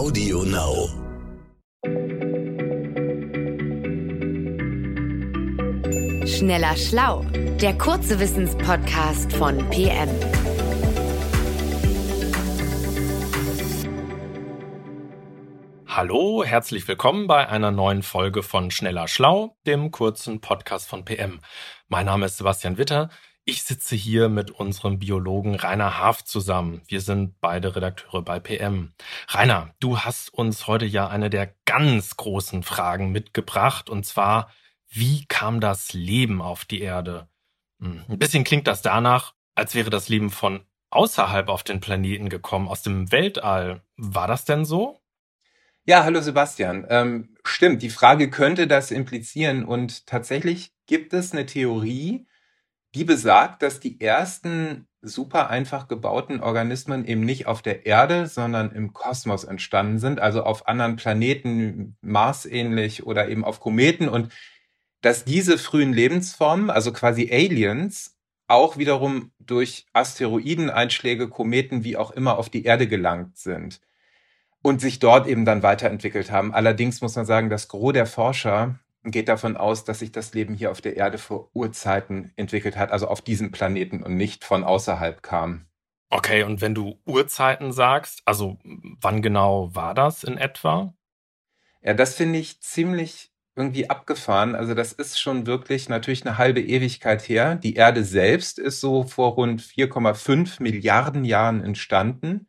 Audio Now. Schneller Schlau, der kurze Wissenspodcast von PM. Hallo, herzlich willkommen bei einer neuen Folge von Schneller Schlau, dem kurzen Podcast von PM. Mein Name ist Sebastian Witter. Ich sitze hier mit unserem Biologen Rainer Haaf zusammen. Wir sind beide Redakteure bei PM. Rainer, du hast uns heute ja eine der ganz großen Fragen mitgebracht, und zwar, wie kam das Leben auf die Erde? Hm, ein bisschen klingt das danach, als wäre das Leben von außerhalb auf den Planeten gekommen, aus dem Weltall. War das denn so? Ja, hallo Sebastian. Ähm, stimmt, die Frage könnte das implizieren und tatsächlich gibt es eine Theorie, die besagt, dass die ersten super einfach gebauten Organismen eben nicht auf der Erde, sondern im Kosmos entstanden sind, also auf anderen Planeten, Mars ähnlich oder eben auf Kometen und dass diese frühen Lebensformen, also quasi Aliens, auch wiederum durch Asteroideneinschläge, Kometen, wie auch immer, auf die Erde gelangt sind und sich dort eben dann weiterentwickelt haben. Allerdings muss man sagen, das Gros der Forscher geht davon aus, dass sich das Leben hier auf der Erde vor Urzeiten entwickelt hat, also auf diesem Planeten und nicht von außerhalb kam. Okay, und wenn du Urzeiten sagst, also wann genau war das in etwa? Ja, das finde ich ziemlich irgendwie abgefahren. Also das ist schon wirklich natürlich eine halbe Ewigkeit her. Die Erde selbst ist so vor rund 4,5 Milliarden Jahren entstanden.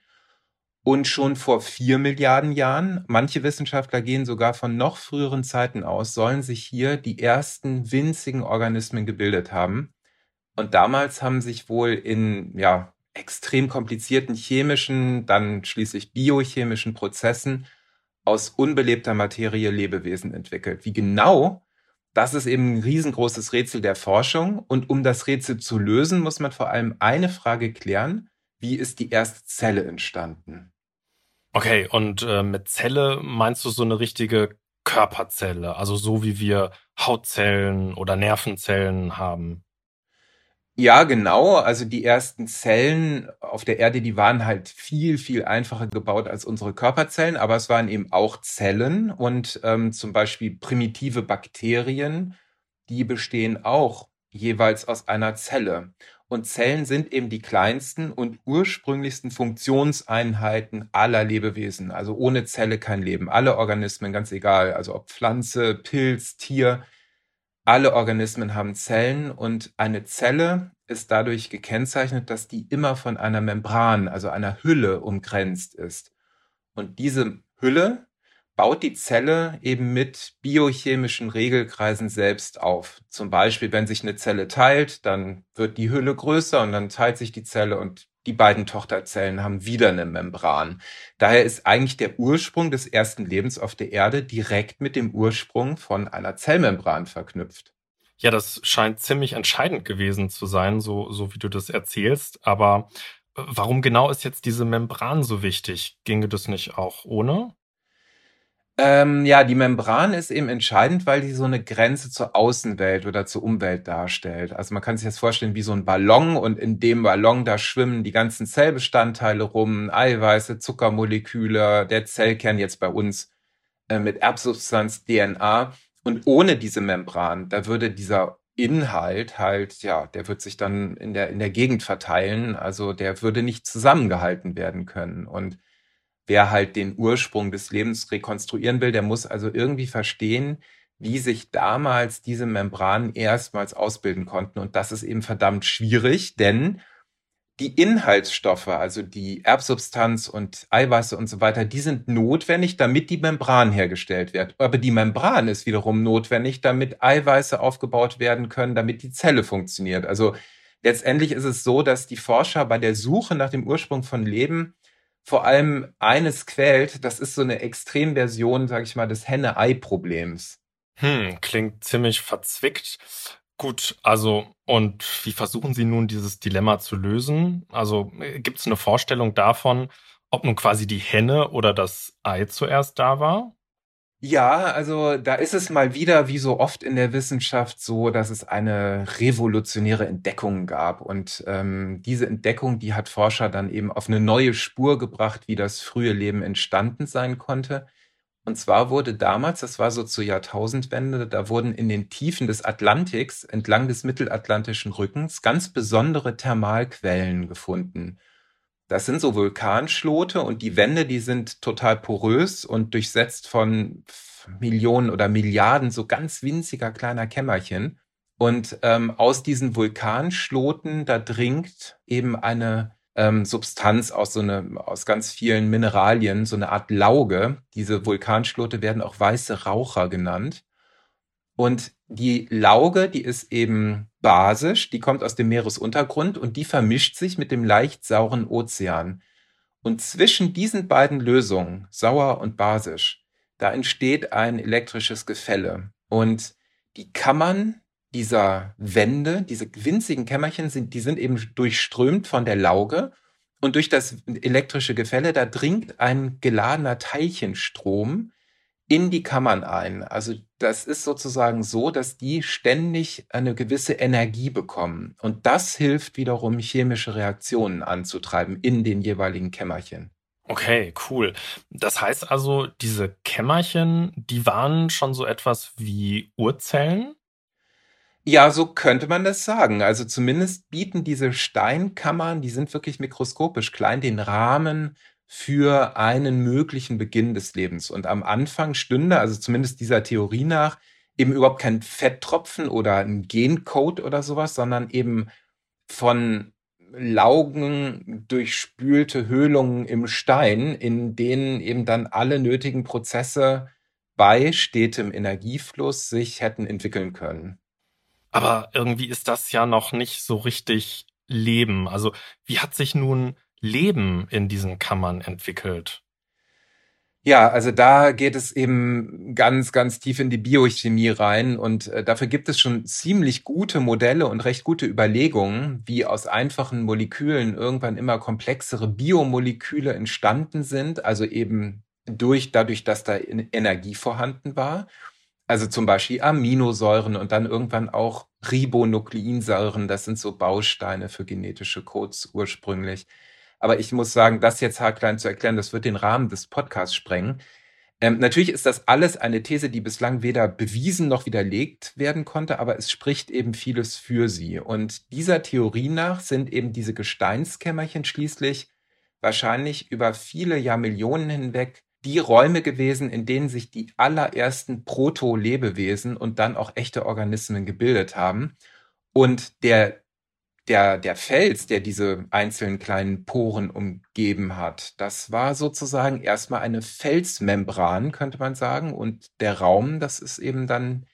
Und schon vor vier Milliarden Jahren, manche Wissenschaftler gehen sogar von noch früheren Zeiten aus, sollen sich hier die ersten winzigen Organismen gebildet haben. Und damals haben sich wohl in ja, extrem komplizierten chemischen, dann schließlich biochemischen Prozessen aus unbelebter Materie Lebewesen entwickelt. Wie genau, das ist eben ein riesengroßes Rätsel der Forschung. Und um das Rätsel zu lösen, muss man vor allem eine Frage klären. Wie ist die erste Zelle entstanden? Okay, und äh, mit Zelle meinst du so eine richtige Körperzelle, also so wie wir Hautzellen oder Nervenzellen haben? Ja, genau. Also die ersten Zellen auf der Erde, die waren halt viel, viel einfacher gebaut als unsere Körperzellen, aber es waren eben auch Zellen und ähm, zum Beispiel primitive Bakterien, die bestehen auch jeweils aus einer Zelle. Und Zellen sind eben die kleinsten und ursprünglichsten Funktionseinheiten aller Lebewesen. Also ohne Zelle kein Leben. Alle Organismen, ganz egal, also ob Pflanze, Pilz, Tier, alle Organismen haben Zellen und eine Zelle ist dadurch gekennzeichnet, dass die immer von einer Membran, also einer Hülle umgrenzt ist. Und diese Hülle baut die Zelle eben mit biochemischen Regelkreisen selbst auf. Zum Beispiel, wenn sich eine Zelle teilt, dann wird die Hülle größer und dann teilt sich die Zelle und die beiden Tochterzellen haben wieder eine Membran. Daher ist eigentlich der Ursprung des ersten Lebens auf der Erde direkt mit dem Ursprung von einer Zellmembran verknüpft. Ja, das scheint ziemlich entscheidend gewesen zu sein, so, so wie du das erzählst. Aber äh, warum genau ist jetzt diese Membran so wichtig? Ginge das nicht auch ohne? Ähm, ja, die Membran ist eben entscheidend, weil die so eine Grenze zur Außenwelt oder zur Umwelt darstellt. Also man kann sich das vorstellen wie so ein Ballon und in dem Ballon, da schwimmen die ganzen Zellbestandteile rum, Eiweiße, Zuckermoleküle, der Zellkern jetzt bei uns äh, mit Erbsubstanz DNA. Und ohne diese Membran, da würde dieser Inhalt halt, ja, der wird sich dann in der, in der Gegend verteilen. Also der würde nicht zusammengehalten werden können. Und wer halt den Ursprung des Lebens rekonstruieren will, der muss also irgendwie verstehen, wie sich damals diese Membranen erstmals ausbilden konnten. Und das ist eben verdammt schwierig, denn die Inhaltsstoffe, also die Erbsubstanz und Eiweiße und so weiter, die sind notwendig, damit die Membran hergestellt wird. Aber die Membran ist wiederum notwendig, damit Eiweiße aufgebaut werden können, damit die Zelle funktioniert. Also letztendlich ist es so, dass die Forscher bei der Suche nach dem Ursprung von Leben vor allem eines quält, das ist so eine Extremversion, sag ich mal, des Henne-Ei-Problems. Hm, klingt ziemlich verzwickt. Gut, also, und wie versuchen Sie nun dieses Dilemma zu lösen? Also, äh, gibt es eine Vorstellung davon, ob nun quasi die Henne oder das Ei zuerst da war? Ja, also da ist es mal wieder, wie so oft in der Wissenschaft, so, dass es eine revolutionäre Entdeckung gab. Und ähm, diese Entdeckung, die hat Forscher dann eben auf eine neue Spur gebracht, wie das frühe Leben entstanden sein konnte. Und zwar wurde damals, das war so zur Jahrtausendwende, da wurden in den Tiefen des Atlantiks entlang des mittelatlantischen Rückens ganz besondere Thermalquellen gefunden. Das sind so Vulkanschlote und die Wände, die sind total porös und durchsetzt von Millionen oder Milliarden so ganz winziger kleiner Kämmerchen. Und ähm, aus diesen Vulkanschloten, da dringt eben eine ähm, Substanz aus so eine, aus ganz vielen Mineralien, so eine Art Lauge. Diese Vulkanschlote werden auch weiße Raucher genannt. Und die Lauge, die ist eben basisch, die kommt aus dem Meeresuntergrund und die vermischt sich mit dem leicht sauren Ozean. Und zwischen diesen beiden Lösungen, sauer und basisch, da entsteht ein elektrisches Gefälle. Und die Kammern dieser Wände, diese winzigen Kämmerchen, sind, die sind eben durchströmt von der Lauge. Und durch das elektrische Gefälle, da dringt ein geladener Teilchenstrom in die Kammern ein. Also das ist sozusagen so, dass die ständig eine gewisse Energie bekommen. Und das hilft wiederum, chemische Reaktionen anzutreiben in den jeweiligen Kämmerchen. Okay, cool. Das heißt also, diese Kämmerchen, die waren schon so etwas wie Urzellen? Ja, so könnte man das sagen. Also zumindest bieten diese Steinkammern, die sind wirklich mikroskopisch klein, den Rahmen für einen möglichen Beginn des Lebens. Und am Anfang stünde, also zumindest dieser Theorie nach, eben überhaupt kein Fetttropfen oder ein Gencode oder sowas, sondern eben von Laugen durchspülte Höhlungen im Stein, in denen eben dann alle nötigen Prozesse bei stetem Energiefluss sich hätten entwickeln können. Aber irgendwie ist das ja noch nicht so richtig Leben. Also wie hat sich nun Leben in diesen Kammern entwickelt? Ja, also da geht es eben ganz, ganz tief in die Biochemie rein und äh, dafür gibt es schon ziemlich gute Modelle und recht gute Überlegungen, wie aus einfachen Molekülen irgendwann immer komplexere Biomoleküle entstanden sind, also eben durch, dadurch, dass da Energie vorhanden war. Also zum Beispiel Aminosäuren und dann irgendwann auch Ribonukleinsäuren, das sind so Bausteine für genetische Codes ursprünglich. Aber ich muss sagen, das jetzt haarklein zu erklären, das wird den Rahmen des Podcasts sprengen. Ähm, natürlich ist das alles eine These, die bislang weder bewiesen noch widerlegt werden konnte, aber es spricht eben vieles für sie. Und dieser Theorie nach sind eben diese Gesteinskämmerchen schließlich wahrscheinlich über viele Jahrmillionen hinweg die Räume gewesen, in denen sich die allerersten Proto-Lebewesen und dann auch echte Organismen gebildet haben. Und der der, der Fels, der diese einzelnen kleinen Poren umgeben hat, das war sozusagen erstmal eine Felsmembran, könnte man sagen. Und der Raum, das ist eben dann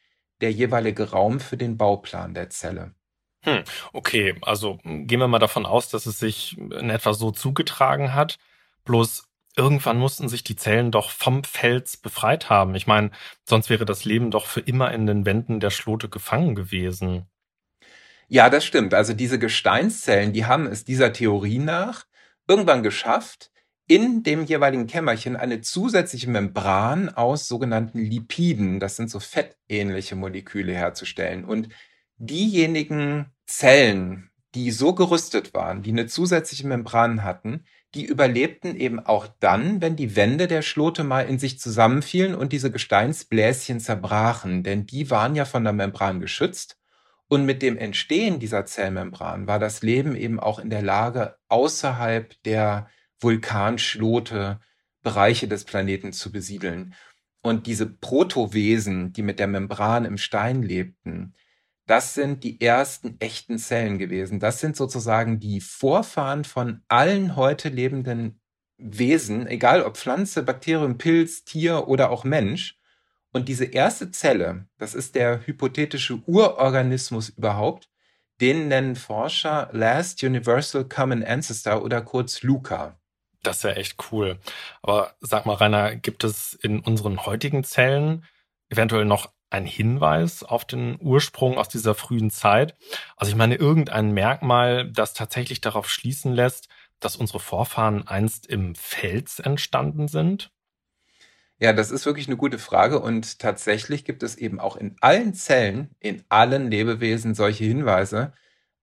der jeweilige Raum für den Bauplan der Zelle. Hm, okay, also gehen wir mal davon aus, dass es sich in etwa so zugetragen hat. Bloß irgendwann mussten sich die Zellen doch vom Fels befreit haben. Ich meine, sonst wäre das Leben doch für immer in den Wänden der Schlote gefangen gewesen. Ja, das stimmt. Also diese Gesteinszellen, die haben es dieser Theorie nach irgendwann geschafft, in dem jeweiligen Kämmerchen eine zusätzliche Membran aus sogenannten Lipiden, das sind so fettähnliche Moleküle herzustellen. Und diejenigen Zellen, die so gerüstet waren, die eine zusätzliche Membran hatten, die überlebten eben auch dann, wenn die Wände der Schlote mal in sich zusammenfielen und diese Gesteinsbläschen zerbrachen, denn die waren ja von der Membran geschützt und mit dem Entstehen dieser Zellmembran war das Leben eben auch in der Lage, außerhalb der Vulkanschlote Bereiche des Planeten zu besiedeln. Und diese Protowesen, die mit der Membran im Stein lebten, das sind die ersten echten Zellen gewesen. Das sind sozusagen die Vorfahren von allen heute lebenden Wesen, egal ob Pflanze, Bakterium, Pilz, Tier oder auch Mensch. Und diese erste Zelle, das ist der hypothetische Urorganismus überhaupt, den nennen Forscher Last Universal Common Ancestor oder kurz LUCA. Das ist ja echt cool. Aber sag mal, Rainer, gibt es in unseren heutigen Zellen eventuell noch einen Hinweis auf den Ursprung aus dieser frühen Zeit? Also ich meine, irgendein Merkmal, das tatsächlich darauf schließen lässt, dass unsere Vorfahren einst im Fels entstanden sind? Ja, das ist wirklich eine gute Frage und tatsächlich gibt es eben auch in allen Zellen, in allen Lebewesen solche Hinweise.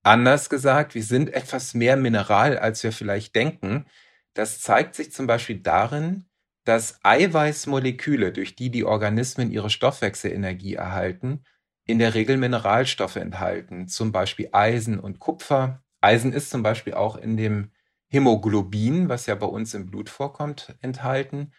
Anders gesagt, wir sind etwas mehr Mineral, als wir vielleicht denken. Das zeigt sich zum Beispiel darin, dass Eiweißmoleküle, durch die die Organismen ihre Stoffwechselenergie erhalten, in der Regel Mineralstoffe enthalten, zum Beispiel Eisen und Kupfer. Eisen ist zum Beispiel auch in dem Hämoglobin, was ja bei uns im Blut vorkommt, enthalten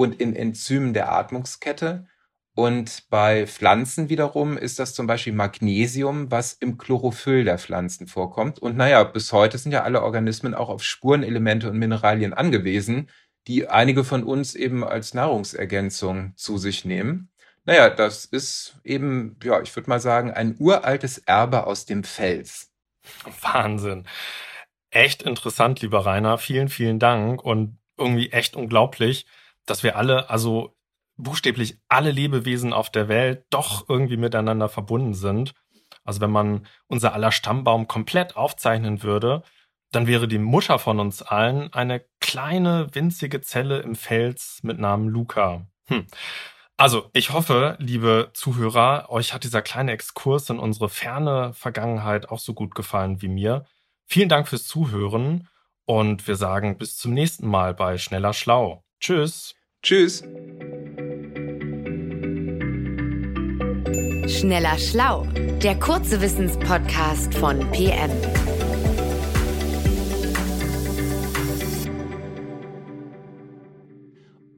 und in Enzymen der Atmungskette. Und bei Pflanzen wiederum ist das zum Beispiel Magnesium, was im Chlorophyll der Pflanzen vorkommt. Und naja, bis heute sind ja alle Organismen auch auf Spurenelemente und Mineralien angewiesen, die einige von uns eben als Nahrungsergänzung zu sich nehmen. Naja, das ist eben, ja, ich würde mal sagen, ein uraltes Erbe aus dem Fels. Wahnsinn. Echt interessant, lieber Rainer. Vielen, vielen Dank und irgendwie echt unglaublich, dass wir alle, also buchstäblich alle Lebewesen auf der Welt doch irgendwie miteinander verbunden sind. Also wenn man unser aller Stammbaum komplett aufzeichnen würde, dann wäre die Mutter von uns allen eine kleine, winzige Zelle im Fels mit Namen Luca. Hm. Also, ich hoffe, liebe Zuhörer, euch hat dieser kleine Exkurs in unsere ferne Vergangenheit auch so gut gefallen wie mir. Vielen Dank fürs Zuhören und wir sagen bis zum nächsten Mal bei Schneller Schlau. Tschüss. Tschüss. Schneller Schlau, der kurze Wissenspodcast von PM.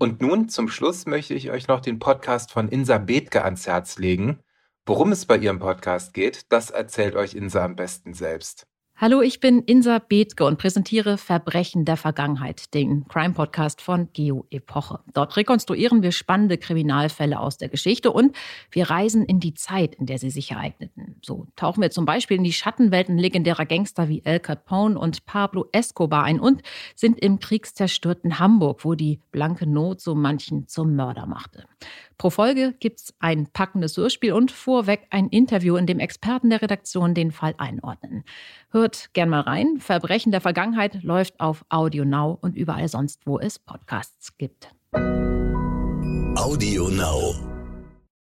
Und nun zum Schluss möchte ich euch noch den Podcast von Insa Bethke ans Herz legen. Worum es bei ihrem Podcast geht, das erzählt euch Insa am besten selbst. Hallo, ich bin Insa Bethke und präsentiere Verbrechen der Vergangenheit, den Crime-Podcast von Geo Epoche. Dort rekonstruieren wir spannende Kriminalfälle aus der Geschichte und wir reisen in die Zeit, in der sie sich ereigneten. So tauchen wir zum Beispiel in die Schattenwelten legendärer Gangster wie El Capone und Pablo Escobar ein und sind im kriegszerstörten Hamburg, wo die blanke Not so manchen zum Mörder machte. Pro Folge gibt es ein packendes Hörspiel und vorweg ein Interview, in dem Experten der Redaktion den Fall einordnen. Hört gern mal rein. Verbrechen der Vergangenheit läuft auf Audio Now und überall sonst, wo es Podcasts gibt. Audio Now.